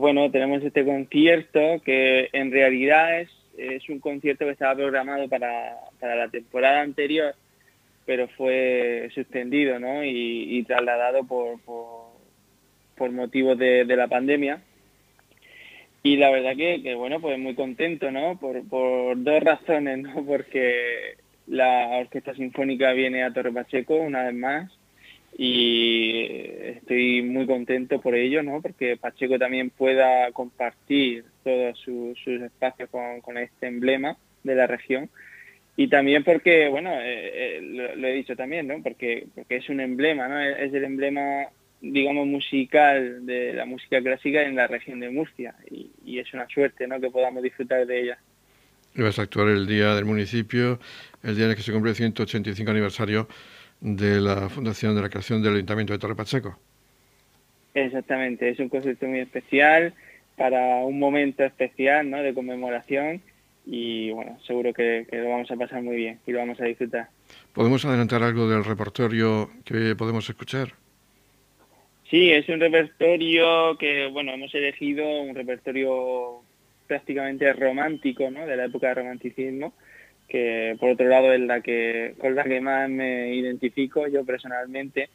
bueno, tenemos este concierto que en realidad es, es un concierto que estaba programado para, para la temporada anterior, pero fue suspendido ¿no? y, trasladado por, por, motivos de, la pandemia. Y la verdad que, bueno, pues muy contento, ¿no? Por, por dos razones, ¿no? Porque la Orquesta Sinfónica viene a Torre Pacheco una vez más y estoy muy contento por ello, ¿no? Porque Pacheco también pueda compartir todos sus espacios con, este emblema de la región y también porque, bueno, eh, eh, lo, he dicho también, ¿no? Porque, porque es un emblema, ¿no? Es el emblema, digamos, musical de la música clásica en la región de Murcia y, y es una suerte, ¿no? Que podamos disfrutar de ella. Vas a actuar el día del municipio, el día en el que se cumple el 185 aniversario de la fundación de la creación del Ayuntamiento de Torre Pacheco. Exactamente, es un concierto muy especial para un momento especial ¿no? de conmemoración y bueno, seguro que, lo vamos a pasar muy bien y lo vamos a disfrutar. ¿Podemos adelantar algo del repertorio que podemos escuchar? Sí, es un repertorio que, bueno, hemos elegido un repertorio prácticamente romántico, ¿no? De la época del romanticismo, que por otro lado es la que con la que más me identifico yo personalmente.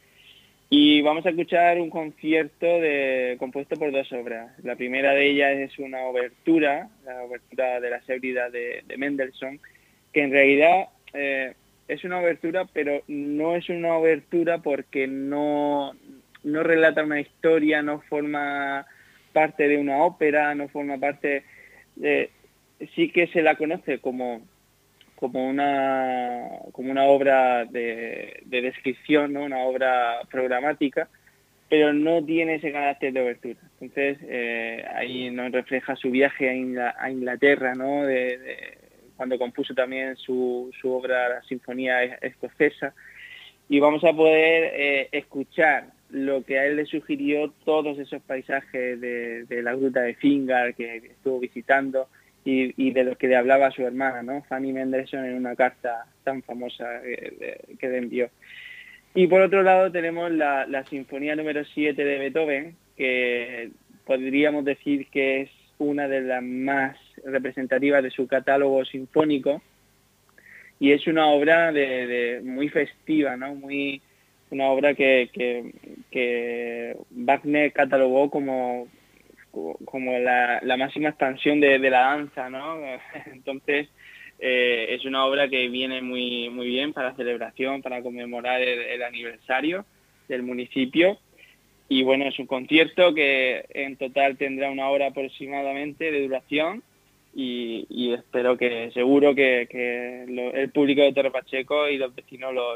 Y vamos a escuchar un concierto de, compuesto por dos obras. La primera de ellas es una obertura, la obertura de la seguridad de, Mendelssohn, que en realidad eh, es una obertura, pero no es una obertura porque no, no relata una historia, no forma parte de una ópera, no forma parte. Sí que se la conoce como como una, como una obra de, descripción, ¿no? una obra programática, pero no tiene ese carácter de obertura. Entonces, eh, ahí nos refleja su viaje a, Inglaterra, ¿no? De, cuando compuso también su, su, obra La Sinfonía Escocesa, y vamos a poder eh, escuchar lo que a él le sugirió todos esos paisajes de, de la gruta de Fingar que estuvo visitando, y, de los que le hablaba su hermana, ¿no? Fanny Mendelssohn en una carta tan famosa que, le envió. Y por otro lado tenemos la, Sinfonía número 7 de Beethoven, que podríamos decir que es una de las más representativas de su catálogo sinfónico y es una obra de, muy festiva, ¿no? Muy, una obra que, que Wagner catalogó como como la, máxima expansión de, la danza, ¿no? Entonces, eh, es una obra que viene muy, muy bien para la celebración, para conmemorar el, aniversario del municipio. Y bueno, es un concierto que en total tendrá una hora aproximadamente de duración y, espero que, seguro que, el público de Torre Pacheco y los vecinos lo,